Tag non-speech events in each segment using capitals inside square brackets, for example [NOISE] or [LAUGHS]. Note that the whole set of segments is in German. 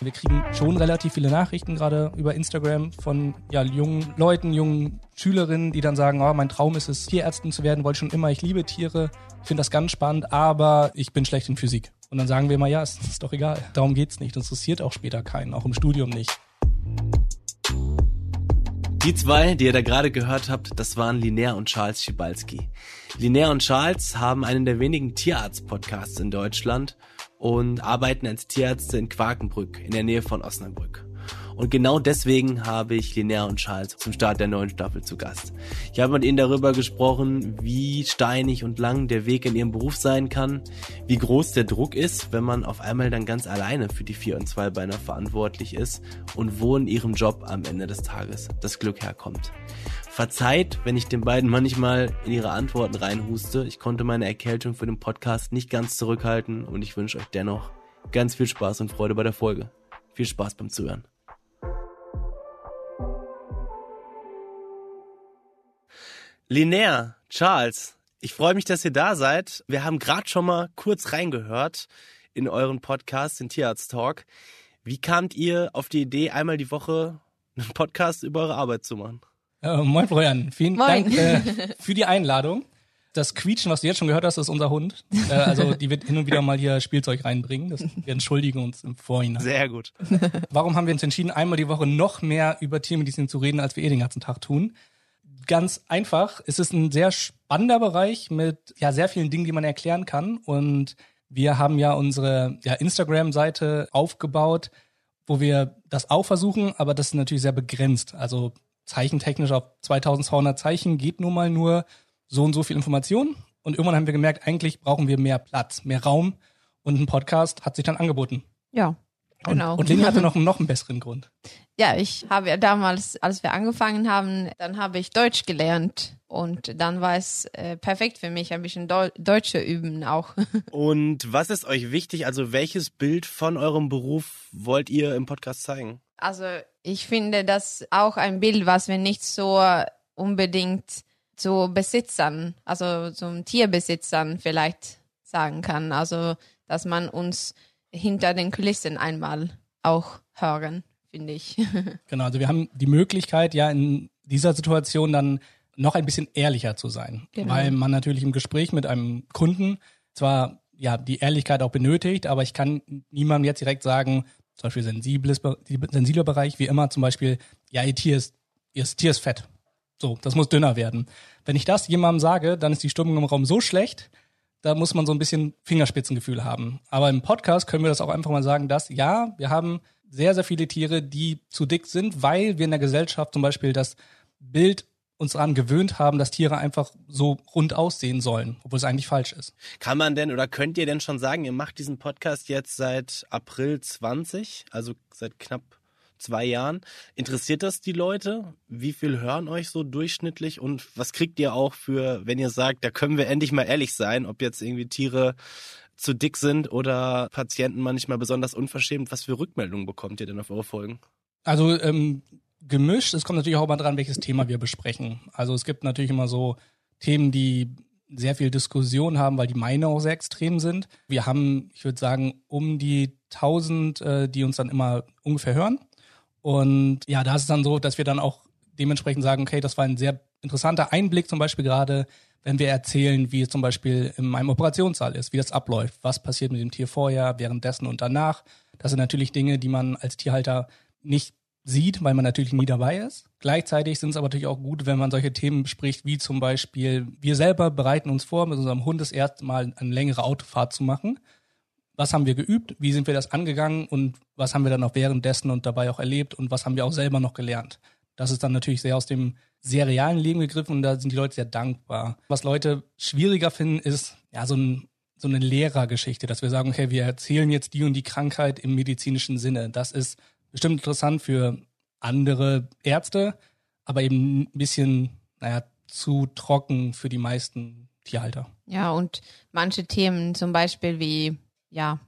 Wir kriegen schon relativ viele Nachrichten, gerade über Instagram, von ja, jungen Leuten, jungen Schülerinnen, die dann sagen, oh, mein Traum ist es, Tierärztin zu werden, wollte schon immer, ich liebe Tiere, finde das ganz spannend, aber ich bin schlecht in Physik. Und dann sagen wir mal, ja, es ist doch egal. Darum geht's nicht. Das interessiert auch später keinen, auch im Studium nicht. Die zwei, die ihr da gerade gehört habt, das waren Linnea und Charles Schibalski. Linnea und Charles haben einen der wenigen Tierarzt-Podcasts in Deutschland und arbeiten als Tierärzte in Quakenbrück in der Nähe von Osnabrück. Und genau deswegen habe ich Linnea und Charles zum Start der neuen Staffel zu Gast. Ich habe mit ihnen darüber gesprochen, wie steinig und lang der Weg in ihrem Beruf sein kann, wie groß der Druck ist, wenn man auf einmal dann ganz alleine für die Vier- und Zweibeiner verantwortlich ist und wo in ihrem Job am Ende des Tages das Glück herkommt. Verzeiht, wenn ich den beiden manchmal in ihre Antworten reinhuste. Ich konnte meine Erkältung für den Podcast nicht ganz zurückhalten und ich wünsche euch dennoch ganz viel Spaß und Freude bei der Folge. Viel Spaß beim Zuhören. Linnea, Charles, ich freue mich, dass ihr da seid. Wir haben gerade schon mal kurz reingehört in euren Podcast, den Tierarzt Talk. Wie kamt ihr auf die Idee, einmal die Woche einen Podcast über eure Arbeit zu machen? Äh, moin Florian, vielen Moin. Dank äh, [LAUGHS] für die Einladung. Das Quietschen, was du jetzt schon gehört hast, ist unser Hund. Äh, also die wird hin und wieder mal hier Spielzeug reinbringen. Das, wir entschuldigen uns im Vorhinein. Sehr gut. Warum haben wir uns entschieden, einmal die Woche noch mehr über Tiermedizin zu reden, als wir eh den ganzen Tag tun? Ganz einfach. Es ist ein sehr spannender Bereich mit ja sehr vielen Dingen, die man erklären kann. Und wir haben ja unsere ja, Instagram-Seite aufgebaut, wo wir das auch versuchen, aber das ist natürlich sehr begrenzt. Also zeichentechnisch auf 2200 Zeichen geht nun mal nur so und so viel Information. Und irgendwann haben wir gemerkt, eigentlich brauchen wir mehr Platz, mehr Raum. Und ein Podcast hat sich dann angeboten. Ja, genau. Und, und Leni hatte [LAUGHS] noch, noch einen besseren Grund. Ja, ich habe ja damals, als wir angefangen haben, dann habe ich Deutsch gelernt und dann war es äh, perfekt für mich, ein bisschen Deu Deutsche üben auch. [LAUGHS] Und was ist euch wichtig? Also welches Bild von eurem Beruf wollt ihr im Podcast zeigen? Also ich finde das auch ein Bild, was wir nicht so unbedingt zu Besitzern, also zum Tierbesitzern vielleicht sagen kann. Also dass man uns hinter den Kulissen einmal auch hören, finde ich. [LAUGHS] Genau, also wir haben die Möglichkeit, ja in dieser Situation dann noch ein bisschen ehrlicher zu sein, Genau. weil man natürlich im Gespräch mit einem Kunden zwar ja die Ehrlichkeit auch benötigt, aber ich kann niemandem jetzt direkt sagen, zum Beispiel sensibles, sensibler Bereich, wie immer zum Beispiel, ja, ihr Tier ist, ihr Tier ist fett. So, das muss dünner werden. Wenn ich das jemandem sage, dann ist die Stimmung im Raum so schlecht, da muss man so ein bisschen Fingerspitzengefühl haben. Aber im Podcast können wir das auch einfach mal sagen, dass ja, wir haben sehr, sehr viele Tiere, die zu dick sind, weil wir in der Gesellschaft zum Beispiel das Bild uns daran gewöhnt haben, dass Tiere einfach so rund aussehen sollen, obwohl es eigentlich falsch ist. Kann man denn oder könnt ihr denn schon sagen, ihr macht diesen Podcast jetzt seit April 20, also seit knapp zwei Jahren. Interessiert das die Leute? Wie viel hören euch so durchschnittlich und was kriegt ihr auch für, wenn ihr sagt, da können wir endlich mal ehrlich sein, ob jetzt irgendwie Tiere zu dick sind oder Patienten manchmal besonders unverschämt, was für Rückmeldungen bekommt ihr denn auf eure Folgen? Also ähm, gemischt, es kommt natürlich auch mal dran, welches Thema wir besprechen. Also es gibt natürlich immer so Themen, die sehr viel Diskussion haben, weil die Meinungen auch sehr extrem sind. Wir haben, ich würde sagen, um die 1000, äh, die uns dann immer ungefähr hören. Und ja, da ist es dann so, dass wir dann auch dementsprechend sagen, okay, das war ein sehr interessanter Einblick, zum Beispiel gerade, wenn wir erzählen, wie es zum Beispiel in einem Operationssaal ist, wie das abläuft, was passiert mit dem Tier vorher, währenddessen und danach. Das sind natürlich Dinge, die man als Tierhalter nicht sieht, weil man natürlich nie dabei ist. Gleichzeitig sind es aber natürlich auch gut, wenn man solche Themen bespricht, wie zum Beispiel, wir selber bereiten uns vor, mit unserem Hund das erste Mal eine längere Autofahrt zu machen. Was haben wir geübt? Wie sind wir das angegangen? Und was haben wir dann auch währenddessen und dabei auch erlebt? Und was haben wir auch selber noch gelernt? Das ist dann natürlich sehr aus dem sehr realen Leben gegriffen und da sind die Leute sehr dankbar. Was Leute schwieriger finden, ist ja so, ein, so eine Lehrergeschichte, dass wir sagen, okay, wir erzählen jetzt die und die Krankheit im medizinischen Sinne. Das ist bestimmt interessant für andere Ärzte, aber eben ein bisschen, naja, zu trocken für die meisten Tierhalter. Ja, und manche Themen, zum Beispiel wie, ja,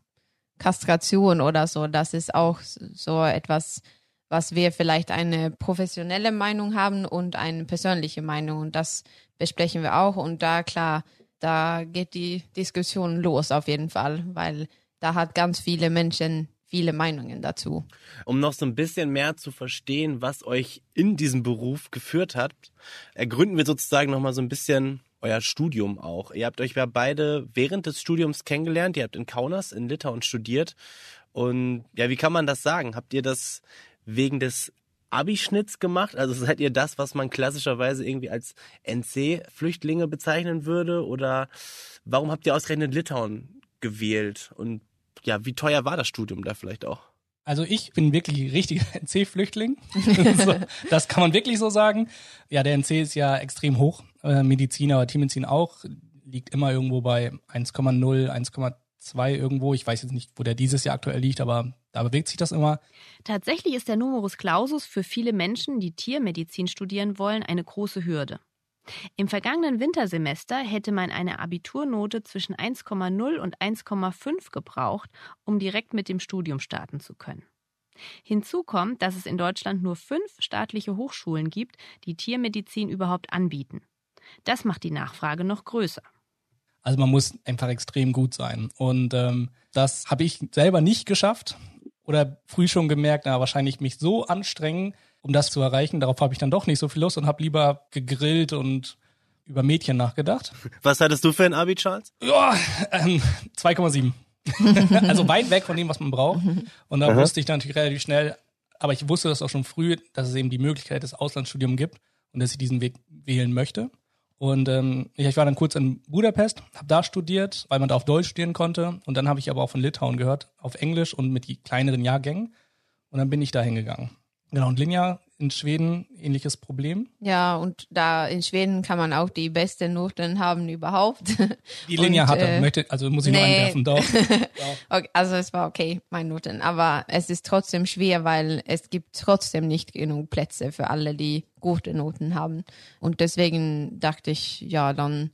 Kastration oder so, das ist auch so etwas, was wir vielleicht eine professionelle Meinung haben und eine persönliche Meinung. Und das besprechen wir auch. Und da, klar, da geht die Diskussion los auf jeden Fall, weil da hat ganz viele Menschen viele Meinungen dazu. Um noch so ein bisschen mehr zu verstehen, was euch in diesem Beruf geführt hat, ergründen wir sozusagen noch mal so ein bisschen euer Studium auch. Ihr habt euch ja beide während des Studiums kennengelernt. Ihr habt in Kaunas in Litauen studiert. Und ja, wie kann man das sagen? Habt ihr das wegen des Abischnitts gemacht? Also seid ihr das, was man klassischerweise irgendwie als NC-Flüchtlinge bezeichnen würde? Oder warum habt ihr ausgerechnet Litauen gewählt? Und ja, wie teuer war das Studium da vielleicht auch? Also ich bin wirklich richtiger [LAUGHS] NC-Flüchtling. [LAUGHS] das kann man wirklich so sagen. Ja, der NC ist ja extrem hoch. Äh, Medizin, aber Tiermedizin auch, liegt immer irgendwo bei 1,0, 1,2 irgendwo. Ich weiß jetzt nicht, wo der dieses Jahr aktuell liegt, aber da bewegt sich das immer. Tatsächlich ist der Numerus Clausus für viele Menschen, die Tiermedizin studieren wollen, eine große Hürde. Im vergangenen Wintersemester hätte man eine Abiturnote zwischen 1,0 und 1,5 gebraucht, um direkt mit dem Studium starten zu können. Hinzu kommt, dass es in Deutschland nur fünf staatliche Hochschulen gibt, die Tiermedizin überhaupt anbieten. Das macht die Nachfrage noch größer. Also man muss einfach extrem gut sein. Und ähm, das habe ich selber nicht geschafft oder früh schon gemerkt, na, wahrscheinlich mich so anstrengen, um das zu erreichen. Darauf habe ich dann doch nicht so viel Lust und habe lieber gegrillt und über Mädchen nachgedacht. Was hattest du für ein Abi, Charles? Ja, ähm, 2,7. [LAUGHS] also weit weg von dem, was man braucht. Und da Aha. wusste ich dann natürlich relativ schnell, aber ich wusste das auch schon früh, dass es eben die Möglichkeit des Auslandsstudiums gibt und dass ich diesen Weg wählen möchte. Und ähm, ich war dann kurz in Budapest, habe da studiert, weil man da auf Deutsch studieren konnte. Und dann habe ich aber auch von Litauen gehört, auf Englisch und mit die kleineren Jahrgängen. Und dann bin ich da hingegangen. Genau, und Linja in Schweden ähnliches Problem. Ja, und da in Schweden kann man auch die besten Noten haben überhaupt. [LAUGHS] Die Linja und, hatte, äh, möchte, also muss ich nee. noch einwerfen, [LAUGHS] doch. okay, also es war okay, meine Noten, aber es ist trotzdem schwer, weil es gibt trotzdem nicht genug Plätze für alle, die gute Noten haben. Und deswegen dachte ich, ja, dann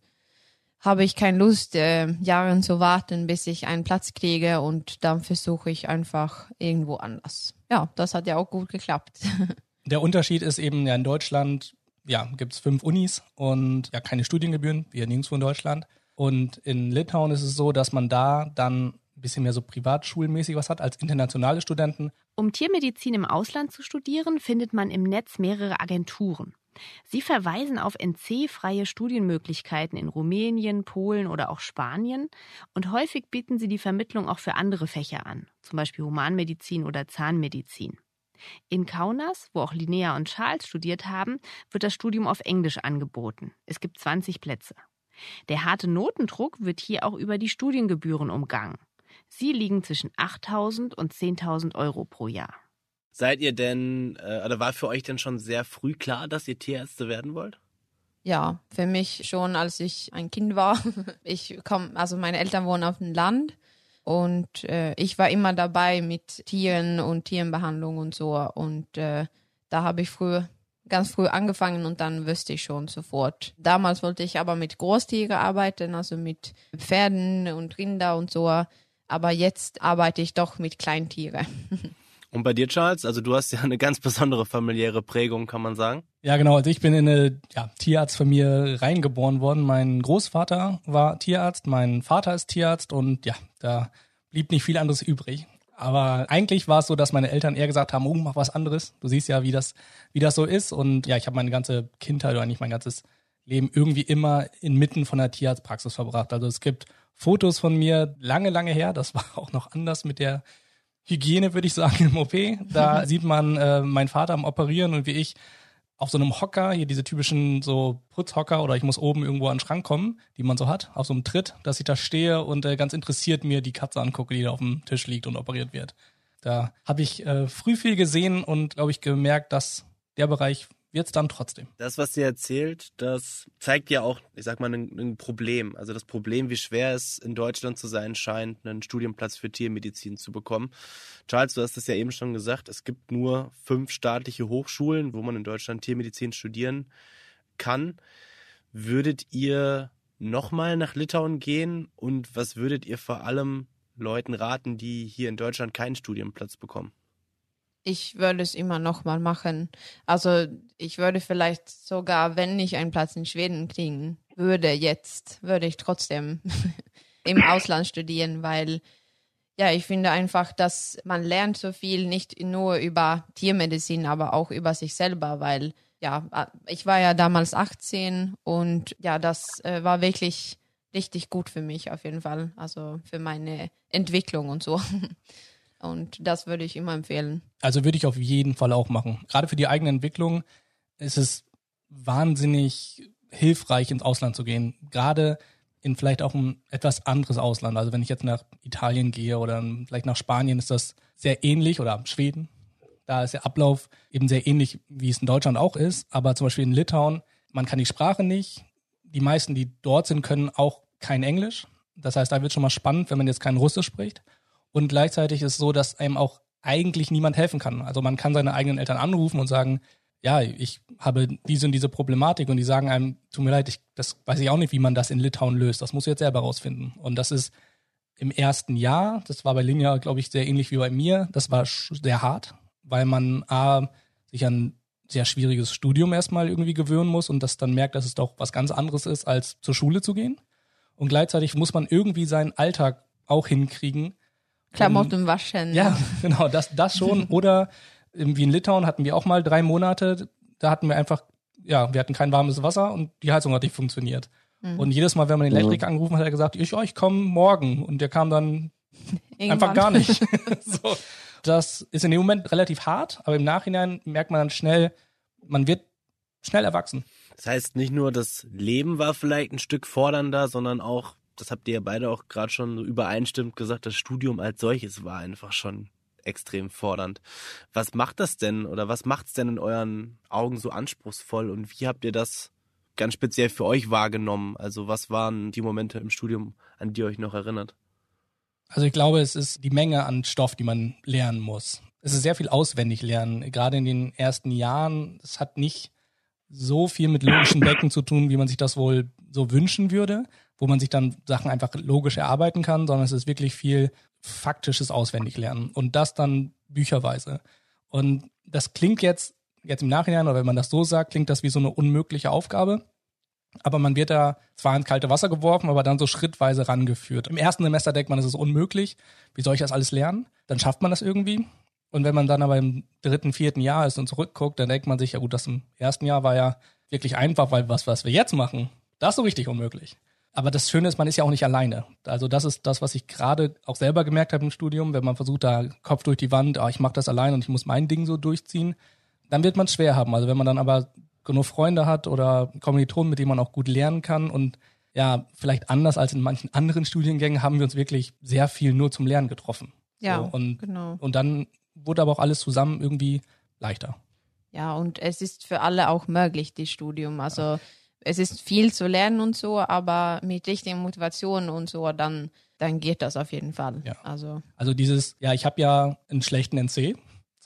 habe ich keine Lust, äh, Jahre zu warten, bis ich einen Platz kriege und dann versuche ich einfach irgendwo anders. Ja, das hat ja auch gut geklappt. [LAUGHS] Der Unterschied ist eben ja in Deutschland, ja, gibt es fünf Unis und ja keine Studiengebühren, wie ja nirgendwo in Deutschland. Und in Litauen ist es so, dass man da dann ein bisschen mehr so privatschulmäßig was hat als internationale Studenten. Um Tiermedizin im Ausland zu studieren, findet man im Netz mehrere Agenturen. Sie verweisen auf NC-freie Studienmöglichkeiten in Rumänien, Polen oder auch Spanien und häufig bieten sie die Vermittlung auch für andere Fächer an, zum Beispiel Humanmedizin oder Zahnmedizin. In Kaunas, wo auch Linnea und Charles studiert haben, wird das Studium auf Englisch angeboten. Es gibt 20 Plätze. Der harte Notendruck wird hier auch über die Studiengebühren umgangen. Sie liegen zwischen 8.000 und 10.000 Euro pro Jahr. Seid ihr denn, äh, oder war für euch denn schon sehr früh klar, dass ihr Tierärzte werden wollt? Ja, für mich schon, als ich ein Kind war. [LAUGHS] Ich komme, also meine Eltern wohnen auf dem Land und äh, ich war immer dabei mit Tieren und Tierenbehandlung und so. Und äh, da habe ich früh, ganz früh angefangen und dann wüsste ich schon sofort. Damals wollte ich aber mit Großtieren arbeiten, also mit Pferden und Rinder und so. Aber jetzt arbeite ich doch mit Kleintieren. [LAUGHS] Und bei dir, Charles? Also du hast ja eine ganz besondere familiäre Prägung, kann man sagen. Ja, genau. Also ich bin in eine ja, Tierarztfamilie reingeboren worden. Mein Großvater war Tierarzt, mein Vater ist Tierarzt und ja, da blieb nicht viel anderes übrig. Aber eigentlich war es so, dass meine Eltern eher gesagt haben, oh, mach was anderes. Du siehst ja, wie das, wie das so ist. Und ja, ich habe meine ganze Kindheit oder eigentlich mein ganzes Leben irgendwie immer inmitten von der Tierarztpraxis verbracht. Also es gibt Fotos von mir lange, lange her. Das war auch noch anders mit der Hygiene, würde ich sagen, [LAUGHS] im OP. Da [LAUGHS] sieht man äh, meinen Vater am Operieren und wie ich auf so einem Hocker, hier diese typischen so Putzhocker oder ich muss oben irgendwo an den Schrank kommen, die man so hat, auf so einem Tritt, dass ich da stehe und äh, ganz interessiert mir die Katze angucke, die da auf dem Tisch liegt und operiert wird. Da habe ich äh, früh viel gesehen und, glaube ich, gemerkt, dass der Bereich wird's dann trotzdem. Das, was sie erzählt, das zeigt ja auch, ich sag mal, ein, ein, Problem. Also das Problem, wie schwer es in Deutschland zu sein scheint, einen Studienplatz für Tiermedizin zu bekommen. Charles, du hast es ja eben schon gesagt, es gibt nur fünf staatliche Hochschulen, wo man in Deutschland Tiermedizin studieren kann. Würdet ihr nochmal nach Litauen gehen und was würdet ihr vor allem Leuten raten, die hier in Deutschland keinen Studienplatz bekommen? Ich würde es immer noch mal machen. Also ich würde vielleicht sogar, wenn ich einen Platz in Schweden kriegen würde jetzt, würde ich trotzdem [LAUGHS] im Ausland studieren, weil ja, ich finde einfach, dass man lernt so viel nicht nur über Tiermedizin, aber auch über sich selber, weil ja, ich war ja damals 18 und ja, das äh, war wirklich richtig gut für mich auf jeden Fall, also für meine Entwicklung und so. [LAUGHS] Und das würde ich immer empfehlen. Also würde ich auf jeden Fall auch machen. Gerade für die eigene Entwicklung ist es wahnsinnig hilfreich, ins Ausland zu gehen. Gerade in vielleicht auch ein etwas anderes Ausland. Also wenn ich jetzt nach Italien gehe oder vielleicht nach Spanien, ist das sehr ähnlich oder Schweden. Da ist der Ablauf eben sehr ähnlich, wie es in Deutschland auch ist. Aber zum Beispiel in Litauen, man kann die Sprache nicht. Die meisten, die dort sind, können auch kein Englisch. Das heißt, da wird schon mal spannend, wenn man jetzt kein Russisch spricht. Und gleichzeitig ist es so, dass einem auch eigentlich niemand helfen kann. Also man kann seine eigenen Eltern anrufen und sagen, ja, ich habe diese und diese Problematik und die sagen einem, tut mir leid, ich, das weiß ich auch nicht, wie man das in Litauen löst. Das muss ich jetzt selber rausfinden. Und das ist im ersten Jahr, das war bei Linja, glaube ich, sehr ähnlich wie bei mir, das war sehr hart, weil man A, sich an sehr schwieriges Studium erstmal irgendwie gewöhnen muss und das dann merkt, dass es doch was ganz anderes ist, als zur Schule zu gehen. Und gleichzeitig muss man irgendwie seinen Alltag auch hinkriegen. Klamotten waschen. Ja, [LAUGHS] genau, das, das schon. [LAUGHS] Oder wie in Litauen hatten wir auch mal drei Monate, da hatten wir einfach, ja, wir hatten kein warmes Wasser und die Heizung hat nicht funktioniert. Mhm. Und jedes Mal, wenn man den Elektriker mhm. angerufen hat, hat er gesagt, ich, oh, ich komme morgen. Und der kam dann [LAUGHS] einfach gar nicht. so. Das ist in dem Moment relativ hart, aber im Nachhinein merkt man dann schnell, man wird schnell erwachsen. Das heißt, nicht nur das Leben war vielleicht ein Stück fordernder, sondern auch, das habt ihr ja beide auch gerade schon übereinstimmend gesagt, das Studium als solches war einfach schon extrem fordernd. Was macht das denn oder was macht es denn in euren Augen so anspruchsvoll und wie habt ihr das ganz speziell für euch wahrgenommen? Also was waren die Momente im Studium, an die ihr euch noch erinnert? Also ich glaube, es ist die Menge an Stoff, die man lernen muss. Es ist sehr viel auswendig lernen. Gerade in den ersten Jahren, es hat nicht so viel mit logischen Decken zu tun, wie man sich das wohl so wünschen würde, wo man sich dann Sachen einfach logisch erarbeiten kann, sondern es ist wirklich viel faktisches Auswendiglernen und das dann bücherweise. Und das klingt jetzt, jetzt im Nachhinein, oder wenn man das so sagt, klingt das wie so eine unmögliche Aufgabe. Aber man wird da zwar ins kalte Wasser geworfen, aber dann so schrittweise rangeführt. Im ersten Semester denkt man, es ist unmöglich. Wie soll ich das alles lernen? Dann schafft man das irgendwie. Und wenn man dann aber im dritten, vierten Jahr ist und zurückguckt, dann denkt man sich, ja gut, das im ersten Jahr war ja wirklich einfach, weil was, was wir jetzt machen, das ist so richtig unmöglich. Aber das Schöne ist, man ist ja auch nicht alleine. Also das ist das, was ich gerade auch selber gemerkt habe im Studium, wenn man versucht, da Kopf durch die Wand, ah, ich mache das allein und ich muss mein Ding so durchziehen, dann wird man es schwer haben. Also wenn man dann aber genug Freunde hat oder Kommilitonen, mit denen man auch gut lernen kann und ja, vielleicht anders als in manchen anderen Studiengängen haben wir uns wirklich sehr viel nur zum Lernen getroffen. Ja, so, und, genau. Und dann wurde aber auch alles zusammen irgendwie leichter. Ja, und es ist für alle auch möglich, das Studium. Also ja es ist viel zu lernen und so, aber mit richtigen Motivation und so, dann, dann geht das auf jeden Fall. Ja. Also. also dieses, ja, ich habe ja einen schlechten NC,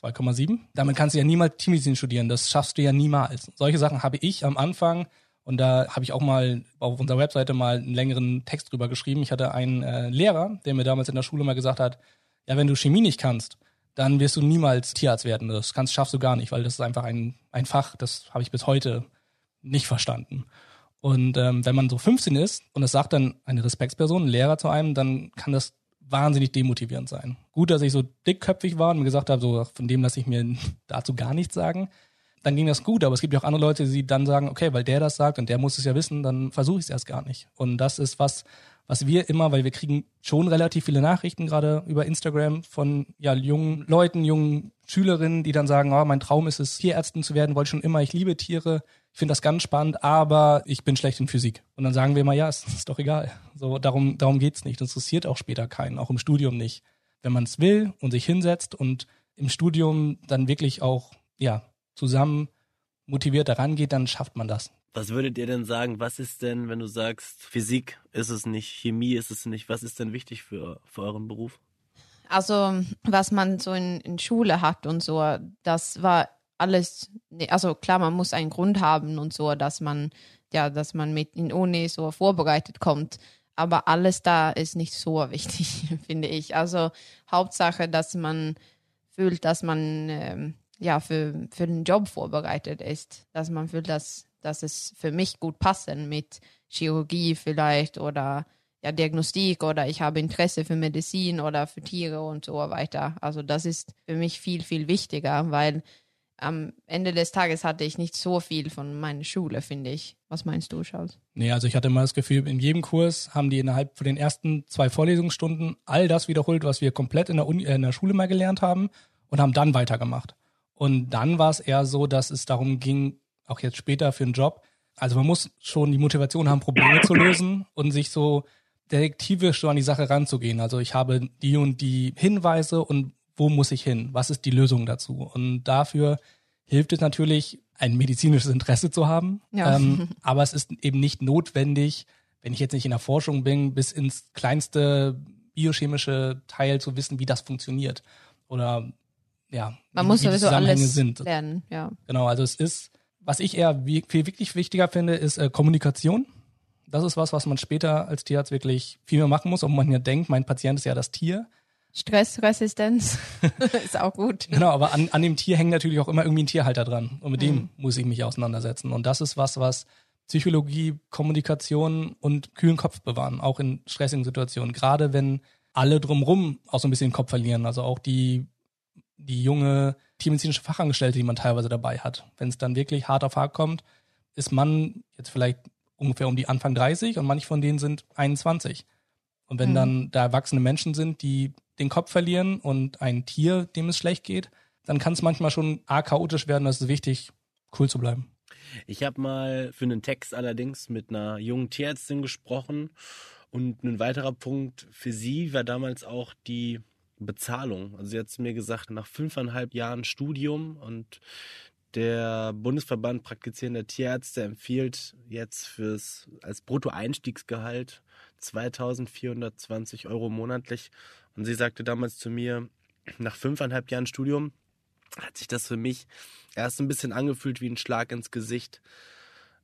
2,7. Damit kannst du ja niemals Teammedizin studieren. Das schaffst du ja niemals. Solche Sachen habe ich am Anfang und da habe ich auch mal auf unserer Webseite mal einen längeren Text drüber geschrieben. Ich hatte einen äh, Lehrer, der mir damals in der Schule mal gesagt hat, ja, wenn du Chemie nicht kannst, dann wirst du niemals Tierarzt werden. Das kannst, schaffst du gar nicht, weil das ist einfach ein, ein Fach, das habe ich bis heute nicht verstanden. Und ähm, wenn man so 15 ist und es sagt dann eine Respektsperson, ein Lehrer zu einem, dann kann das wahnsinnig demotivierend sein. Gut, dass ich so dickköpfig war und mir gesagt habe, so von dem lasse ich mir [LAUGHS] dazu gar nichts sagen. Dann ging das gut, aber es gibt ja auch andere Leute, die dann sagen, okay, weil der das sagt und der muss es ja wissen, dann versuche ich es erst gar nicht. Und das ist was, was wir immer, weil wir kriegen schon relativ viele Nachrichten gerade über Instagram von ja jungen Leuten, jungen Schülerinnen, die dann sagen, oh, mein Traum ist es, Tierärztin zu werden, wollte schon immer, ich liebe Tiere, finde das ganz spannend, aber ich bin schlecht in Physik. Und dann sagen wir mal, ja, es [LAUGHS] ist doch egal. So, darum, darum geht's nicht. Das interessiert auch später keinen, auch im Studium nicht. Wenn man es will und sich hinsetzt und im Studium dann wirklich auch, ja, zusammen motiviert daran geht, dann schafft man das. Was würdet ihr denn sagen, was ist denn, wenn du sagst, Physik ist es nicht, Chemie ist es nicht, was ist denn wichtig für, für euren Beruf? Also, was man so in, in Schule hat und so, das war alles, also klar, man muss einen Grund haben und so, dass man, ja, dass man mit in Uni so vorbereitet kommt. Aber alles da ist nicht so [LAUGHS] wichtig, finde ich. Also Hauptsache, dass man fühlt, dass man ähm, ja für, für den Job vorbereitet ist. Dass man fühlt, dass, dass es für mich gut passen mit Chirurgie vielleicht oder ja, Diagnostik oder ich habe Interesse für Medizin oder für Tiere und so weiter. Also das ist für mich viel, viel wichtiger, weil am Ende des Tages hatte ich nicht so viel von meiner Schule, finde ich. Was meinst du, Charles? Nee, also ich hatte immer das Gefühl, in jedem Kurs haben die innerhalb von den ersten zwei Vorlesungsstunden all das wiederholt, was wir komplett in der, Uni, äh, in der Schule mal gelernt haben und haben dann weitergemacht. Und dann war es eher so, dass es darum ging, auch jetzt später für einen Job, also man muss schon die Motivation haben, Probleme zu lösen und sich so detektivisch so an die Sache ranzugehen. Also ich habe die und die Hinweise und wo muss ich hin? Was ist die Lösung dazu? Und dafür hilft es natürlich, ein medizinisches Interesse zu haben. Ja. Ähm, [LAUGHS] aber es ist eben nicht notwendig, wenn ich jetzt nicht in der Forschung bin, bis ins kleinste biochemische Teil zu wissen, wie das funktioniert. Oder ja, man muss sowieso alles sind. lernen. Ja. Genau, also es ist, was ich eher viel wirklich wichtiger finde, ist äh, Kommunikation. Das ist was, was man später als Tierarzt wirklich viel mehr machen muss, ob man ja denkt, mein Patient ist ja das Tier. Stressresistenz [LAUGHS] ist auch gut. Genau, aber an, an dem Tier hängt natürlich auch immer irgendwie ein Tierhalter dran. Und mit mhm. dem muss ich mich auseinandersetzen. Und das ist was, was Psychologie, Kommunikation und kühlen Kopf bewahren, auch in stressigen Situationen. Gerade wenn alle drumrum auch so ein bisschen den Kopf verlieren. Also auch die, die junge tiermedizinische Fachangestellte, die man teilweise dabei hat. Wenn es dann wirklich hart auf hart kommt, ist man jetzt vielleicht ungefähr um die Anfang 30 und manche von denen sind 21. Und wenn mhm. dann da erwachsene Menschen sind, die den Kopf verlieren und ein Tier, dem es schlecht geht, dann kann es manchmal schon arg chaotisch werden. Das ist wichtig, cool zu bleiben. Ich habe mal für einen Text allerdings mit einer jungen Tierärztin gesprochen und ein weiterer Punkt für sie war damals auch die Bezahlung. Also sie hat mir gesagt, nach fünfeinhalb Jahren Studium und der Bundesverband praktizierender Tierärzte empfiehlt jetzt fürs als Bruttoeinstiegsgehalt 2420 Euro monatlich. Und sie sagte damals zu mir, nach fünfeinhalb Jahren Studium hat sich das für mich erst ein bisschen angefühlt wie ein Schlag ins Gesicht.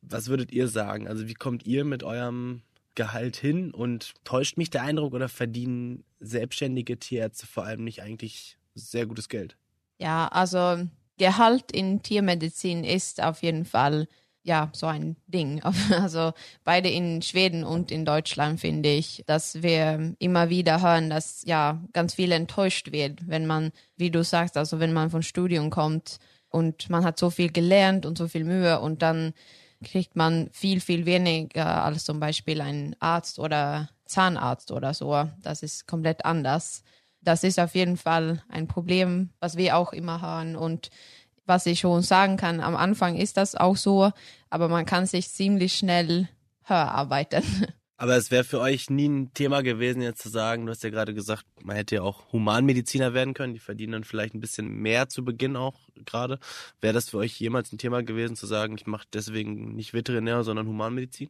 Was würdet ihr sagen? Also wie kommt ihr mit eurem Gehalt hin und täuscht mich der Eindruck oder verdienen selbstständige Tierärzte vor allem nicht eigentlich sehr gutes Geld? Ja, also Gehalt in Tiermedizin ist auf jeden Fall ja so ein Ding. [LAUGHS] Also beide in Schweden und in Deutschland finde ich, dass wir immer wieder hören, dass ja ganz viel enttäuscht wird, wenn man, wie du sagst, also wenn man von Studium kommt und man hat so viel gelernt und so viel Mühe und dann kriegt man viel, viel weniger als zum Beispiel ein Arzt oder Zahnarzt oder so. Das ist komplett anders das ist auf jeden Fall ein Problem, was wir auch immer haben. Und was ich schon sagen kann, am Anfang ist das auch so, aber man kann sich ziemlich schnell höher arbeiten. [LAUGHS] Aber es wäre für euch nie ein Thema gewesen, jetzt zu sagen, du hast ja gerade gesagt, man hätte ja auch Humanmediziner werden können, die verdienen dann vielleicht ein bisschen mehr zu Beginn auch gerade. Wäre das für euch jemals ein Thema gewesen, zu sagen, ich mache deswegen nicht Veterinär, sondern Humanmedizin?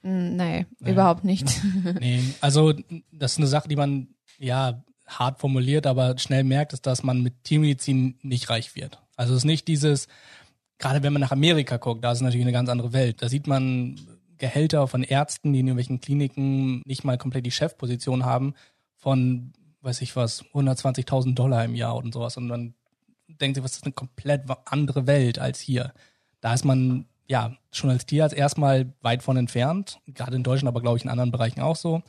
Mm, nee, nee, überhaupt nicht. [LAUGHS] Nee, also das ist eine Sache, die man ja hart formuliert, aber schnell merkt, ist, dass man mit Tiermedizin nicht reich wird. Also es ist nicht dieses, gerade wenn man nach Amerika guckt, da ist natürlich eine ganz andere Welt. Da sieht man Gehälter von Ärzten, die in irgendwelchen Kliniken nicht mal komplett die Chefposition haben, von, weiß ich was, 120.000 Dollar im Jahr und sowas. Und man denkt sich, was ist eine komplett andere Welt als hier. Da ist man ja schon als Tierarzt erstmal weit von entfernt, gerade in Deutschland, aber glaube ich in anderen Bereichen auch so.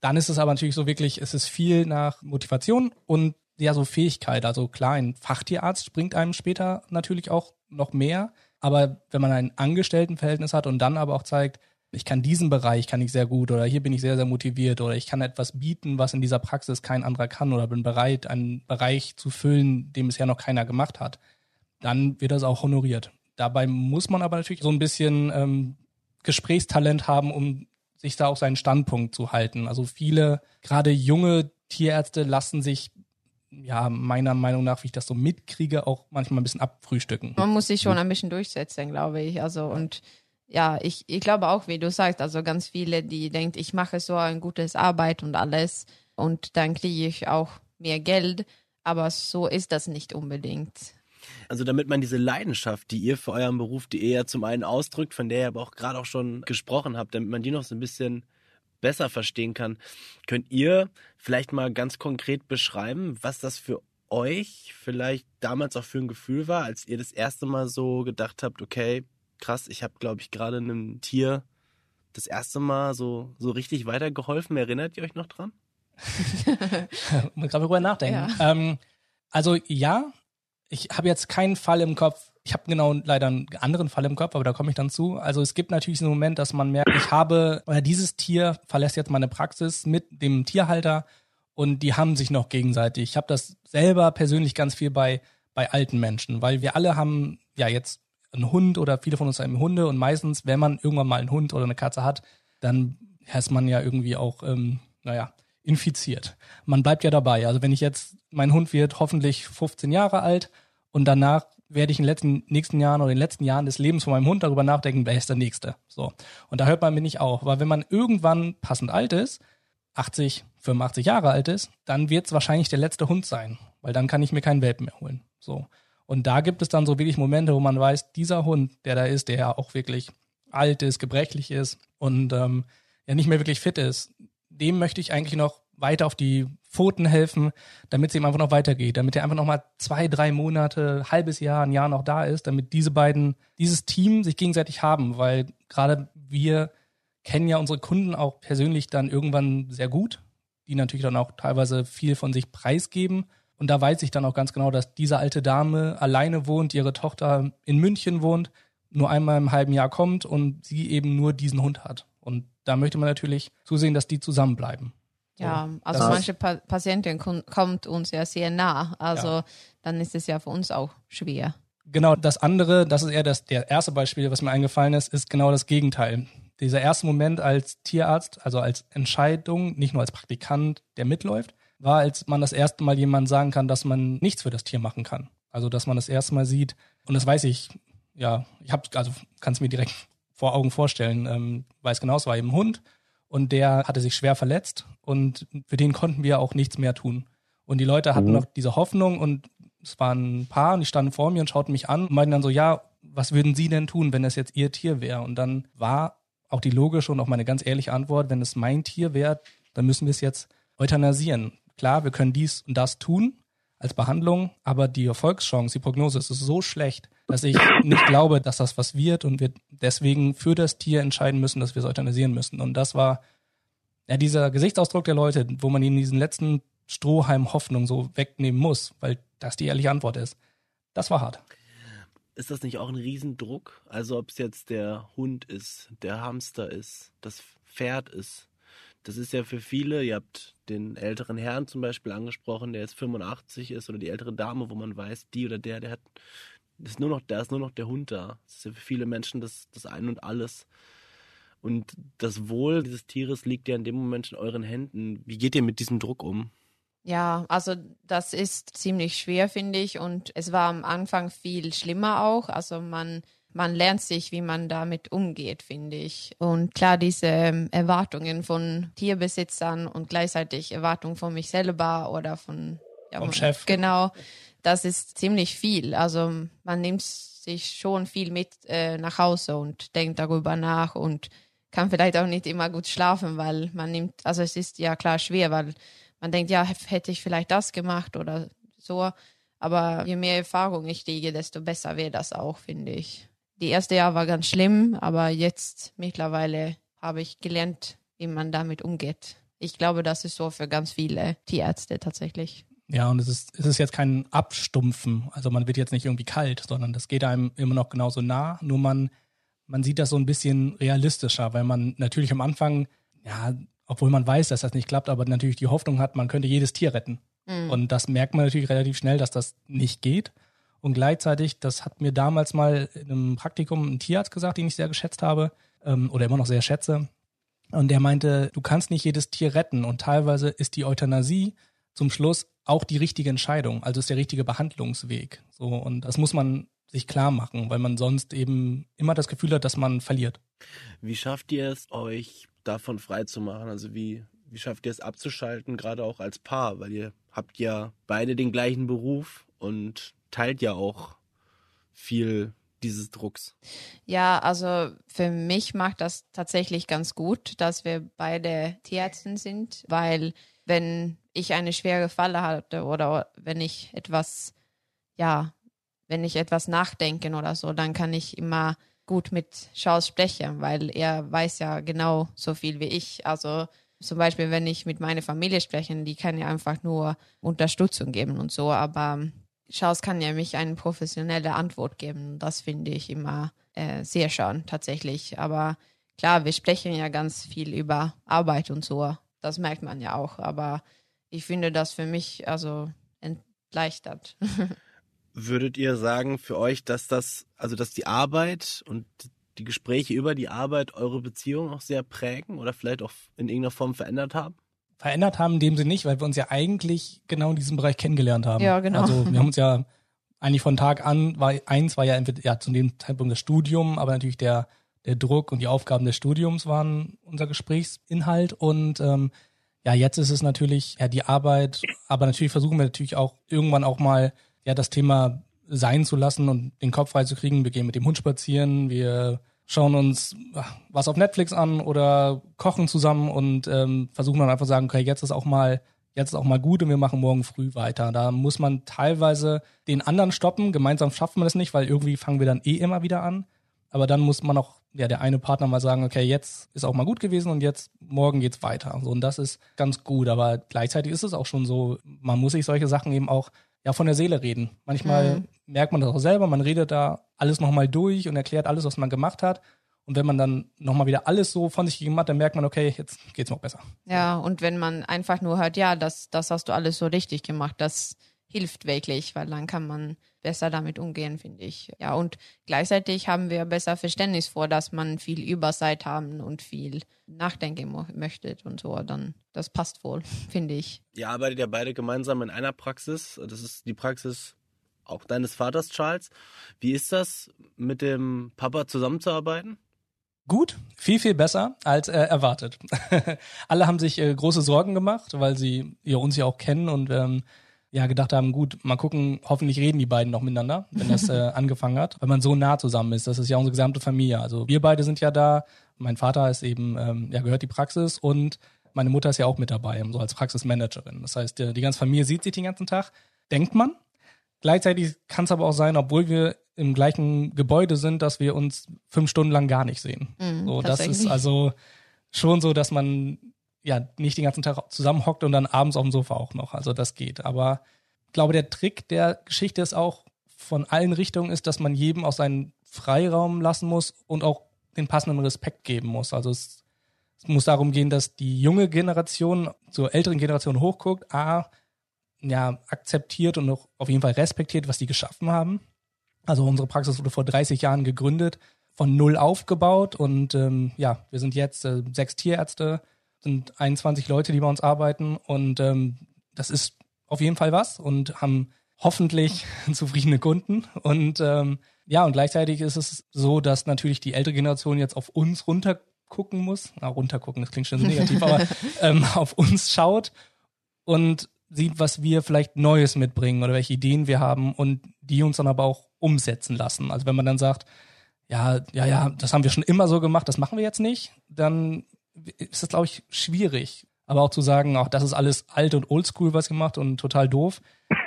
Dann ist es aber natürlich so wirklich, es ist viel nach Motivation und ja, so Fähigkeit. Also klar, ein Fachtierarzt bringt einem später natürlich auch noch mehr. Aber wenn man ein Angestelltenverhältnis hat und dann aber auch zeigt, ich kann diesen Bereich kann ich sehr gut oder hier bin ich sehr, sehr motiviert oder ich kann etwas bieten, was in dieser Praxis kein anderer kann oder bin bereit, einen Bereich zu füllen, den bisher noch keiner gemacht hat, dann wird das auch honoriert. Dabei muss man aber natürlich so ein bisschen ähm, Gesprächstalent haben, um sich da auch seinen Standpunkt zu halten. Also viele, gerade junge Tierärzte lassen sich ja, meiner Meinung nach, wie ich das so mitkriege, auch manchmal ein bisschen abfrühstücken. Man muss sich schon ein bisschen durchsetzen, glaube ich. Also und ja, ich, ich glaube auch, wie du sagst, also ganz viele, die denken, ich mache so ein gutes Arbeit und alles und dann kriege ich auch mehr Geld, aber so ist das nicht unbedingt. Also damit man diese Leidenschaft, die ihr für euren Beruf, die ihr ja zum einen ausdrückt, von der ihr aber auch gerade auch schon gesprochen habt, damit man die noch so ein bisschen besser verstehen kann, könnt ihr vielleicht mal ganz konkret beschreiben, was das für euch vielleicht damals auch für ein Gefühl war, als ihr das erste Mal so gedacht habt, okay, krass, ich habe, glaube ich, gerade einem Tier das erste Mal so, so richtig weitergeholfen. Erinnert ihr euch noch dran? [LAUGHS] Mal gerade drüber nachdenken. Ja. Ähm, also ja, ich habe jetzt keinen Fall im Kopf. Ich habe genau leider einen anderen Fall im Kopf, aber da komme ich dann zu. Also es gibt natürlich einen Moment, dass man merkt, ich habe, oder dieses Tier verlässt jetzt meine Praxis mit dem Tierhalter und die haben sich noch gegenseitig. Ich habe das selber persönlich ganz viel bei, bei alten Menschen, weil wir alle haben ja jetzt einen Hund oder viele von uns haben Hunde und meistens, wenn man irgendwann mal einen Hund oder eine Katze hat, dann ist man ja irgendwie auch, ähm, naja, infiziert. Man bleibt ja dabei. Also wenn ich jetzt, mein Hund wird hoffentlich 15 Jahre alt und danach werde ich in den letzten, nächsten Jahren oder in den letzten Jahren des Lebens von meinem Hund darüber nachdenken, wer ist der Nächste. So. Und da hört man mir nicht auf. Weil wenn man irgendwann passend alt ist, 80, 85 Jahre alt ist, dann wird es wahrscheinlich der letzte Hund sein. Weil dann kann ich mir keinen Welpen mehr holen. So. Und da gibt es dann so wirklich Momente, wo man weiß, dieser Hund, der da ist, der ja auch wirklich alt ist, gebrechlich ist und ähm, ja nicht mehr wirklich fit ist, dem möchte ich eigentlich noch weiter auf die Pfoten helfen, damit es ihm einfach noch weitergeht, damit er einfach noch mal zwei, drei Monate, halbes Jahr, ein Jahr noch da ist, damit diese beiden, dieses Team sich gegenseitig haben, weil gerade wir kennen ja unsere Kunden auch persönlich dann irgendwann sehr gut, die natürlich dann auch teilweise viel von sich preisgeben. Und da weiß ich dann auch ganz genau, dass diese alte Dame alleine wohnt, ihre Tochter in München wohnt, nur einmal im halben Jahr kommt und sie eben nur diesen Hund hat. Und da möchte man natürlich zusehen, dass die zusammenbleiben. Ja, also das manche pa Patienten kommt uns ja sehr nah. Also ja. dann ist es ja für uns auch schwer. Genau, das andere, das ist eher das der erste Beispiel, was mir eingefallen ist, ist genau das Gegenteil. Dieser erste Moment als Tierarzt, also als Entscheidung, nicht nur als Praktikant, der mitläuft, war, als man das erste Mal jemand sagen kann, dass man nichts für das Tier machen kann. Also, dass man das erste Mal sieht, und das weiß ich, ja, ich habe, also kann es mir direkt vor Augen vorstellen, ähm, weiß genau, es war eben ein Hund und der hatte sich schwer verletzt und für den konnten wir auch nichts mehr tun. Und die Leute hatten mhm. noch diese Hoffnung und es waren ein paar und die standen vor mir und schauten mich an und meinten dann so, ja, was würden Sie denn tun, wenn das jetzt Ihr Tier wäre? Und dann war auch die logische und auch meine ganz ehrliche Antwort, wenn es mein Tier wäre, dann müssen wir es jetzt euthanasieren. Klar, wir können dies und das tun als Behandlung, aber die Erfolgschance, die Prognose ist so schlecht, dass ich nicht glaube, dass das was wird und wir deswegen für das Tier entscheiden müssen, dass wir es euthanasieren müssen. Und das war ja dieser Gesichtsausdruck der Leute, wo man ihnen diesen letzten Strohhalm Hoffnung so wegnehmen muss, weil das die ehrliche Antwort ist. Das war hart. Ist das nicht auch ein Riesendruck? Also ob es jetzt der Hund ist, der Hamster ist, das Pferd ist. Das ist ja für viele, ihr habt den älteren Herrn zum Beispiel angesprochen, der jetzt 85 ist, oder die ältere Dame, wo man weiß, die oder der, der hat, ist nur noch, da ist nur noch der Hund da. Das ist ja für viele Menschen das, das Ein und Alles. Und das Wohl dieses Tieres liegt ja in dem Moment in euren Händen. Wie geht ihr mit diesem Druck um? Ja, also das ist ziemlich schwer, finde ich. Und es war am Anfang viel schlimmer auch. Also man, man lernt sich, wie man damit umgeht, finde ich. Und klar, diese ähm, Erwartungen von Tierbesitzern und gleichzeitig Erwartungen von mich selber oder von ja, vom Chef. Genau, das ist ziemlich viel. Also man nimmt sich schon viel mit äh, nach Hause und denkt darüber nach und kann vielleicht auch nicht immer gut schlafen, weil man nimmt, also es ist ja klar schwer, weil man denkt, ja, hätte ich vielleicht das gemacht oder so. Aber je mehr Erfahrung ich kriege, desto besser wäre das auch, finde ich. Die erste Jahr war ganz schlimm, aber jetzt mittlerweile habe ich gelernt, wie man damit umgeht. Ich glaube, das ist so für ganz viele Tierärzte tatsächlich. Ja, und es ist, es ist jetzt kein Abstumpfen. Also man wird jetzt nicht irgendwie kalt, sondern das geht einem immer noch genauso nah. Nur man man sieht das so ein bisschen realistischer, weil man natürlich am Anfang, ja, obwohl man weiß, dass das nicht klappt, aber natürlich die Hoffnung hat, man könnte jedes Tier retten. Mhm. Und das merkt man natürlich relativ schnell, dass das nicht geht. Und gleichzeitig, das hat mir damals mal in einem Praktikum ein Tierarzt gesagt, den ich sehr geschätzt habe ähm, oder immer noch sehr schätze. Und der meinte, du kannst nicht jedes Tier retten. Und teilweise ist die Euthanasie zum Schluss auch die richtige Entscheidung, also ist der richtige Behandlungsweg. So, und das muss man sich klar machen, weil man sonst eben immer das Gefühl hat, dass man verliert. Wie schafft ihr es, euch davon frei zu machen? Also wie, wie schafft ihr es abzuschalten, gerade auch als Paar? Weil ihr habt ja beide den gleichen Beruf und teilt ja auch viel dieses Drucks. Ja, also für mich macht das tatsächlich ganz gut, dass wir beide Tierärzten sind, weil wenn ich eine schwere Falle hatte oder wenn ich etwas ja wenn ich etwas nachdenken oder so, dann kann ich immer gut mit Charles spreche, weil er weiß ja genau so viel wie ich. Also zum Beispiel, wenn ich mit meiner Familie spreche, die kann ja einfach nur Unterstützung geben und so, aber Charles kann ja mich eine professionelle Antwort geben. Das finde ich immer äh, sehr schön, tatsächlich. Aber klar, wir sprechen ja ganz viel über Arbeit und so. Das merkt man ja auch. Aber ich finde das für mich also entleichtert. [LAUGHS] Würdet ihr sagen für euch, dass das, also dass die Arbeit und die Gespräche über die Arbeit eure Beziehung auch sehr prägen oder vielleicht auch in irgendeiner Form verändert haben? Verändert haben in dem Sinne nicht, weil wir uns ja eigentlich genau in diesem Bereich kennengelernt haben. Ja, genau. Also wir haben uns ja eigentlich von Tag an, war eins war ja entweder ja zu dem Zeitpunkt das Studium, aber natürlich der, der Druck und die Aufgaben des Studiums waren unser Gesprächsinhalt und ähm, ja, jetzt ist es natürlich ja die Arbeit, aber natürlich versuchen wir natürlich auch irgendwann auch mal ja das Thema sein zu lassen und den Kopf frei zu kriegen. Wir gehen mit dem Hund spazieren, wir schauen uns was auf Netflix an oder kochen zusammen und ähm, versuchen dann einfach sagen, okay, jetzt ist auch mal jetzt ist auch mal gut und wir machen morgen früh weiter. Da muss man teilweise den anderen stoppen. Gemeinsam schaffen wir das nicht, weil irgendwie fangen wir dann eh immer wieder an. Aber dann muss man auch, ja, der eine Partner mal sagen, okay, jetzt ist auch mal gut gewesen und jetzt morgen geht's weiter. So, und das ist ganz gut. Aber gleichzeitig ist es auch schon so, man muss sich solche Sachen eben auch ja von der Seele reden. Manchmal mhm. merkt man das auch selber, man redet da alles nochmal durch und erklärt alles, was man gemacht hat. Und wenn man dann nochmal wieder alles so von sich gegeben hat, dann merkt man, okay, jetzt geht's noch besser. Ja, und wenn man einfach nur hört, ja, das, das hast du alles so richtig gemacht, das hilft wirklich, weil dann kann man besser damit umgehen, finde ich. Ja, und gleichzeitig haben wir besser Verständnis vor, dass man viel Überzeit haben und viel nachdenken möchte und so. Dann, das passt wohl, [LAUGHS] finde ich. Ihr arbeitet ja beide gemeinsam in einer Praxis. Das ist die Praxis auch deines Vaters, Charles. Wie ist das, mit dem Papa zusammenzuarbeiten? Gut, viel, viel besser als äh, erwartet. [LAUGHS] Alle haben sich äh, große Sorgen gemacht, weil sie ja, uns ja auch kennen und ähm, ja gedacht haben, gut, mal gucken, hoffentlich reden die beiden noch miteinander, wenn das [LAUGHS] äh, angefangen hat, weil man so nah zusammen ist. Das ist ja unsere gesamte Familie. Also wir beide sind ja da. Mein Vater ist eben, ähm, ja, gehört die Praxis und meine Mutter ist ja auch mit dabei, so als Praxismanagerin. Das heißt, die, die ganze Familie sieht sich den ganzen Tag, denkt man. Gleichzeitig kann es aber auch sein, obwohl wir im gleichen Gebäude sind, dass wir uns fünf Stunden lang gar nicht sehen. Mm, so, das ist also schon so, dass man ja nicht den ganzen Tag zusammenhockt und dann abends auf dem Sofa auch noch. Also das geht. Aber ich glaube, der Trick der Geschichte ist auch von allen Richtungen ist, dass man jedem auch seinen Freiraum lassen muss und auch den passenden Respekt geben muss. Also es, es muss darum gehen, dass die junge Generation zur älteren Generation hochguckt, a, ja, akzeptiert und auch auf jeden Fall respektiert, was die geschaffen haben. Also unsere Praxis wurde vor 30 Jahren gegründet, von null aufgebaut und ähm, ja, wir sind jetzt äh, sechs Tierärzte, sind 21 Leute, die bei uns arbeiten und ähm, das ist auf jeden Fall was und haben hoffentlich [LAUGHS] zufriedene Kunden und ähm, ja und gleichzeitig ist es so, dass natürlich die ältere Generation jetzt auf uns runtergucken muss, na runtergucken, das klingt schon so negativ, aber [LAUGHS] ähm, auf uns schaut und sieht, was wir vielleicht Neues mitbringen oder welche Ideen wir haben und die uns dann aber auch umsetzen lassen. Also wenn man dann sagt, ja, ja, ja, das haben wir schon immer so gemacht, das machen wir jetzt nicht, dann ist das, glaube ich, schwierig. Aber auch zu sagen, auch das ist alles alt und oldschool, was gemacht und total doof,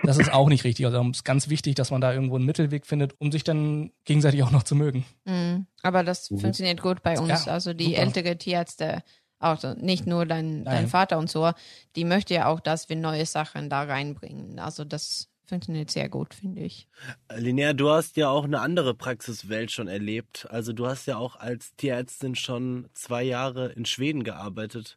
das ist auch nicht richtig. Also es ist ganz wichtig, dass man da irgendwo einen Mittelweg findet, um sich dann gegenseitig auch noch zu mögen. Mhm. Aber das mhm. funktioniert gut bei uns. Ja, also die super. ältere Tierärzte, auch nicht nur dein, dein Vater und so, die möchte ja auch, dass wir neue Sachen da reinbringen. Also das funktioniert sehr gut, finde ich. Linnea, du hast ja auch eine andere Praxiswelt schon erlebt. Also du hast ja auch als Tierärztin schon zwei Jahre in Schweden gearbeitet.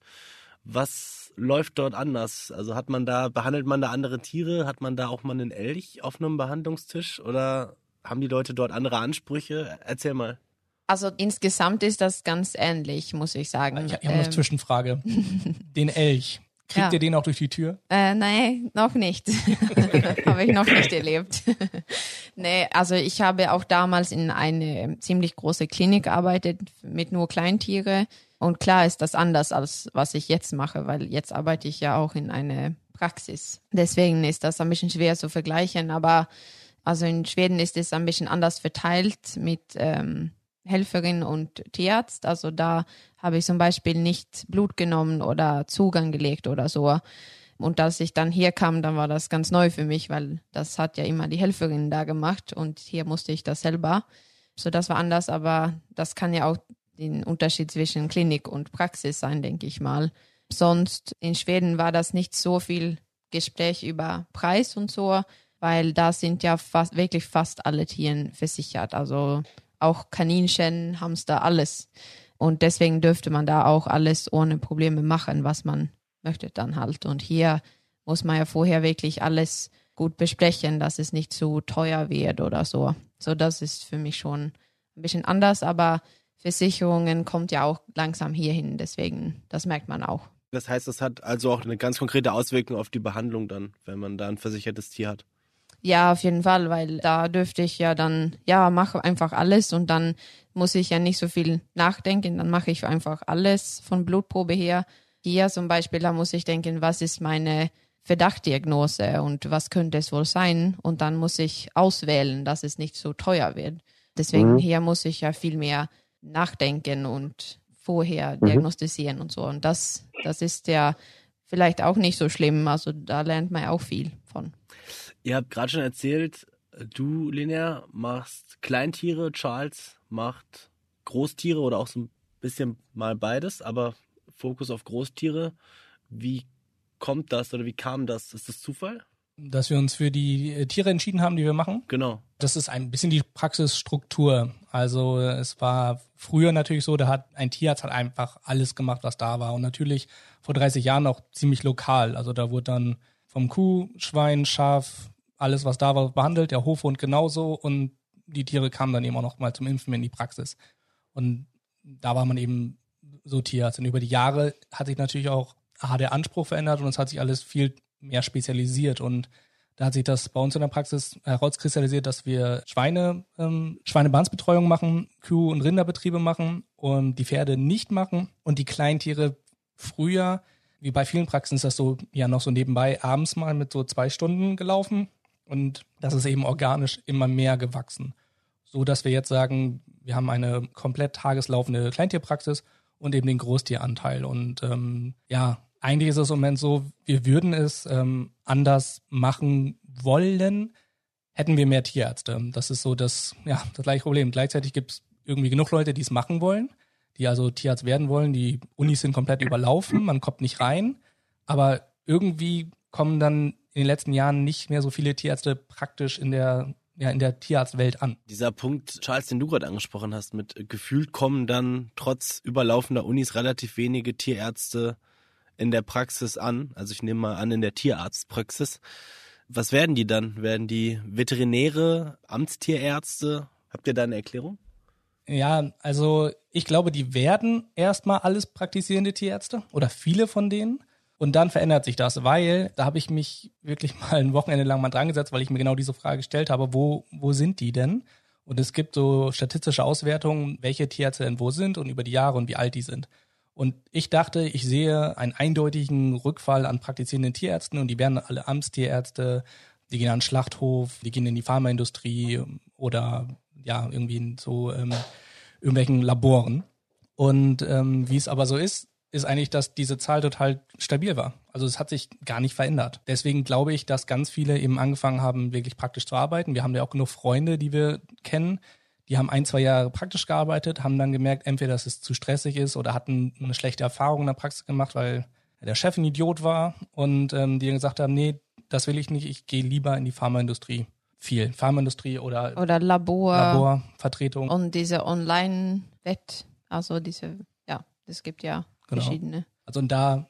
Was läuft dort anders? Also hat man da, behandelt man da andere Tiere? Hat man da auch mal einen Elch auf einem Behandlungstisch? Oder haben die Leute dort andere Ansprüche? Erzähl mal. Also insgesamt ist das ganz ähnlich, muss ich sagen. Ich, ich habe ähm, eine Zwischenfrage. Den Elch. Kriegt ja. ihr den auch durch die Tür? Äh, nein, noch nicht. [LAUGHS] habe ich noch nicht erlebt. [LAUGHS] nee, also ich habe auch damals in eine ziemlich große Klinik gearbeitet mit nur Kleintiere. Und klar ist das anders als was ich jetzt mache, weil jetzt arbeite ich ja auch in eine Praxis. Deswegen ist das ein bisschen schwer zu vergleichen. Aber also in Schweden ist es ein bisschen anders verteilt mit ähm, Helferin und Tierarzt. Also da habe ich zum Beispiel nicht Blut genommen oder Zugang gelegt oder so. Und als ich dann hier kam, dann war das ganz neu für mich, weil das hat ja immer die Helferin da gemacht und hier musste ich das selber. So, das war anders, aber das kann ja auch den Unterschied zwischen Klinik und Praxis sein, denke ich mal. Sonst in Schweden war das nicht so viel Gespräch über Preis und so, weil da sind ja fast, wirklich fast alle Tiere versichert. Also auch Kaninchen, Hamster, alles. Und deswegen dürfte man da auch alles ohne Probleme machen, was man möchte dann halt. Und hier muss man ja vorher wirklich alles gut besprechen, dass es nicht zu teuer wird oder so. So, das ist für mich schon ein bisschen anders, aber Versicherungen kommt ja auch langsam hierhin, deswegen, das merkt man auch. Das heißt, das hat also auch eine ganz konkrete Auswirkung auf die Behandlung dann, wenn man da ein versichertes Tier hat. Ja, auf jeden Fall, weil da dürfte ich ja dann, ja, mache einfach alles und dann muss ich ja nicht so viel nachdenken, dann mache ich einfach alles von Blutprobe her. Hier zum Beispiel, da muss ich denken, was ist meine Verdachtdiagnose und was könnte es wohl sein? Und dann muss ich auswählen, dass es nicht so teuer wird. Deswegen mhm. hier muss ich ja viel mehr nachdenken und vorher mhm. diagnostizieren und so. Und das, das ist ja vielleicht auch nicht so schlimm. Also da lernt man auch viel von. Ihr habt gerade schon erzählt, du, Linnea, machst Kleintiere, Charles macht Großtiere oder auch so ein bisschen mal beides, aber Fokus auf Großtiere. Wie kommt das oder wie kam das? Ist das Zufall? Dass wir uns für die äh, Tiere entschieden haben, die wir machen. Genau. Das ist ein bisschen die Praxisstruktur. Also es war früher natürlich so, da hat ein Tierarzt hat einfach alles gemacht, was da war. Und natürlich vor 30 Jahren auch ziemlich lokal. Also da wurde dann vom Kuh, Schwein, Schaf, alles, was da war, behandelt, der Hofhund genauso und die Tiere kamen dann eben auch noch mal zum Impfen in die Praxis. Und da war man eben so Tierarzt. Und über die Jahre hat sich natürlich auch aha, der Anspruch verändert und es hat sich alles viel mehr spezialisiert. Und da hat sich das bei uns in der Praxis herauskristallisiert, dass wir Schweine, ähm, Schweinebandsbetreuung machen, Kuh- und Rinderbetriebe machen und die Pferde nicht machen und die Kleintiere früher, wie bei vielen Praxen ist das so ja noch so nebenbei abends mal mit so zwei Stunden gelaufen und das ist eben organisch immer mehr gewachsen. So dass wir jetzt sagen, wir haben eine komplett tageslaufende Kleintierpraxis und eben den Großtieranteil. Und ähm, ja, eigentlich ist es im Moment so, wir würden es ähm, anders machen wollen, hätten wir mehr Tierärzte. Das ist so das, ja, das gleiche Problem. Gleichzeitig gibt es irgendwie genug Leute, die es machen wollen, die also Tierarzt werden wollen. Die Unis sind komplett überlaufen, man kommt nicht rein. Aber irgendwie kommen dann in den letzten Jahren nicht mehr so viele Tierärzte praktisch in der ja, in der Tierarztwelt an. Dieser Punkt, Charles, den du gerade angesprochen hast, mit gefühlt kommen dann trotz überlaufender Unis relativ wenige Tierärzte in der Praxis an. Also ich nehme mal an, in der Tierarztpraxis. Was werden die dann? Werden die Veterinäre, Amtstierärzte? Habt ihr da eine Erklärung? Ja, also ich glaube, die werden erstmal alles praktizierende Tierärzte oder viele von denen. Und dann verändert sich das, weil da habe ich mich wirklich [LAUGHS] mal ein Wochenende lang mal dran gesetzt, weil ich mir genau diese Frage gestellt habe, wo, wo sind die denn? Und es gibt so statistische Auswertungen, welche Tierärzte denn wo sind und über die Jahre und wie alt die sind. Und ich dachte, ich sehe einen eindeutigen Rückfall an praktizierenden Tierärzten und die werden alle Amtstierärzte, die gehen an den Schlachthof, die gehen in die Pharmaindustrie oder ja, irgendwie in so ähm, irgendwelchen Laboren. Und ähm, wie es aber so ist, ist eigentlich, dass diese Zahl total stabil war. Also es hat sich gar nicht verändert. Deswegen glaube ich, dass ganz viele eben angefangen haben, wirklich praktisch zu arbeiten. Wir haben ja auch genug Freunde, die wir kennen, die haben ein, zwei Jahre praktisch gearbeitet, haben dann gemerkt, entweder dass es zu stressig ist oder hatten eine schlechte Erfahrung in der Praxis gemacht, weil der Chef ein Idiot war und ähm, die gesagt haben, nee, das will ich nicht, ich gehe lieber in die Pharmaindustrie. Viel. Pharmaindustrie oder, oder Labor. Laborvertretung. Und diese Online-Wett, also diese, ja, es gibt ja genau. verschiedene. Also und da,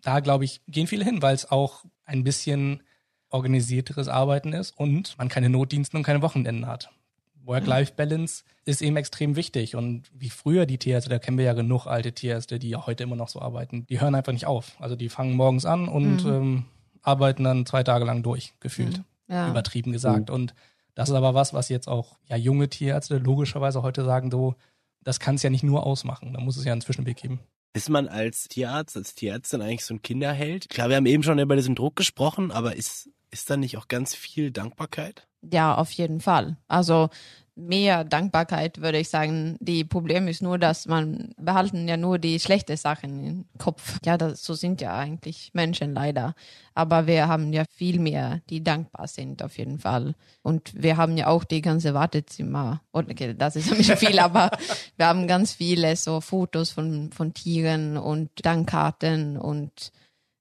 da glaube ich, gehen viele hin, weil es auch ein bisschen organisierteres Arbeiten ist und man keine Notdienste und keine Wochenenden hat. Work-Life-Balance ist eben extrem wichtig. Und wie früher die Tierärzte, da kennen wir ja genug alte Tierärzte, die ja heute immer noch so arbeiten, die hören einfach nicht auf. Also die fangen morgens an und mhm. ähm, arbeiten dann zwei Tage lang durch, gefühlt. Mhm. Ja. Übertrieben gesagt. Mhm. Und das ist aber was, was jetzt auch ja junge Tierärzte logischerweise heute sagen, so, das kann es ja nicht nur ausmachen. Da muss es ja einen Zwischenweg geben. Ist man als Tierarzt, als Tierärztin eigentlich so ein Kinderheld? Klar, wir haben eben schon über diesen Druck gesprochen, aber ist, ist da nicht auch ganz viel Dankbarkeit? Ja, auf jeden Fall. Also mehr Dankbarkeit, würde ich sagen. Die Problem ist nur, dass man behalten ja nur die schlechten Sachen im Kopf. Ja, das, so sind ja eigentlich Menschen leider. Aber wir haben ja viel mehr, die dankbar sind auf jeden Fall. Und wir haben ja auch die ganze Wartezimmer. Okay, das ist ein bisschen viel, aber [LAUGHS] wir haben ganz viele so Fotos von, von Tieren und Dankkarten und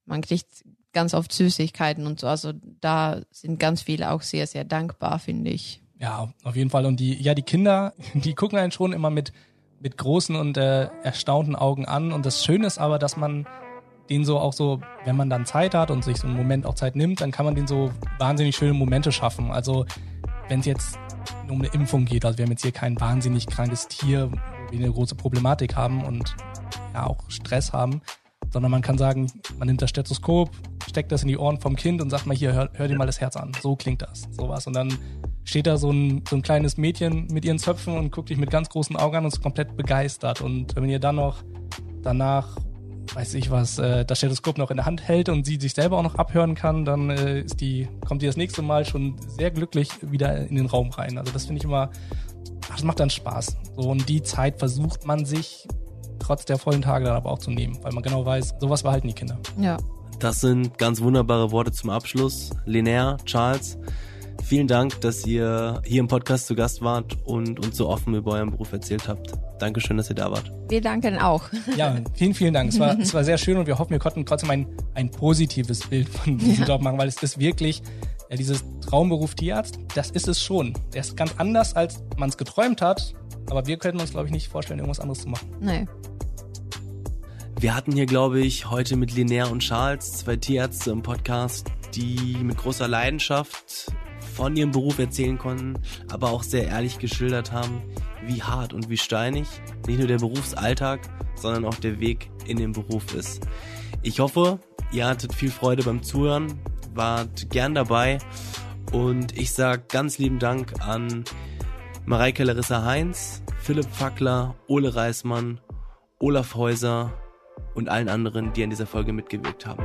man kriegt ganz oft Süßigkeiten und so. Also da sind ganz viele auch sehr, sehr dankbar, finde ich. Ja, auf jeden Fall. Und die, ja, die Kinder, [LAUGHS] die gucken einen schon immer mit, mit großen und äh, erstaunten Augen an. Und das Schöne ist aber, dass man den so auch so, wenn man dann Zeit hat und sich so einen Moment auch Zeit nimmt, dann kann man den so wahnsinnig schöne Momente schaffen. Also wenn es jetzt um eine Impfung geht, also wir haben jetzt hier kein wahnsinnig krankes Tier, wo wir eine große Problematik haben und ja auch Stress haben, sondern man kann sagen, man nimmt das Stethoskop, steckt das in die Ohren vom Kind und sagt mal hier, hör, hör dir mal das Herz an. So klingt das, sowas. Und dann steht da so ein, so ein kleines Mädchen mit ihren Zöpfen und guckt dich mit ganz großen Augen an und ist komplett begeistert. Und wenn ihr dann noch danach, weiß ich was, äh, das Stethoskop noch in der Hand hält und sie sich selber auch noch abhören kann, dann äh, ist die, kommt die das nächste Mal schon sehr glücklich wieder in den Raum rein. Also das finde ich immer, das macht dann Spaß. So, und die Zeit versucht man sich trotz der vollen Tage dann aber auch zu nehmen, weil man genau weiß, sowas behalten die Kinder. Ja. Das sind ganz wunderbare Worte zum Abschluss. Linnea, Charles, vielen Dank, dass ihr hier im Podcast zu Gast wart und uns so offen über euren Beruf erzählt habt. Dankeschön, dass ihr da wart. Wir danken auch. Ja, [LAUGHS] vielen, vielen Dank. Es war, es war sehr schön und wir hoffen, wir konnten trotzdem ein, ein positives Bild von diesem ja. Job machen, weil es ist wirklich, ja, dieses Traumberuf Tierarzt, das ist es schon. Der ist ganz anders, als man es geträumt hat, aber wir könnten uns, glaube ich, nicht vorstellen, irgendwas anderes zu machen. Nee. Wir hatten hier, glaube ich, heute mit Linnea und Charles zwei Tierärzte im Podcast, die mit großer Leidenschaft von ihrem Beruf erzählen konnten, aber auch sehr ehrlich geschildert haben, wie hart und wie steinig nicht nur der Berufsalltag, sondern auch der Weg in den Beruf ist. Ich hoffe, ihr hattet viel Freude beim Zuhören, wart gern dabei und ich sage ganz lieben Dank an Mareike Larissa Heinz, Philipp Fackler, Ole Reismann, Olaf Häuser und allen anderen, die an dieser Folge mitgewirkt haben.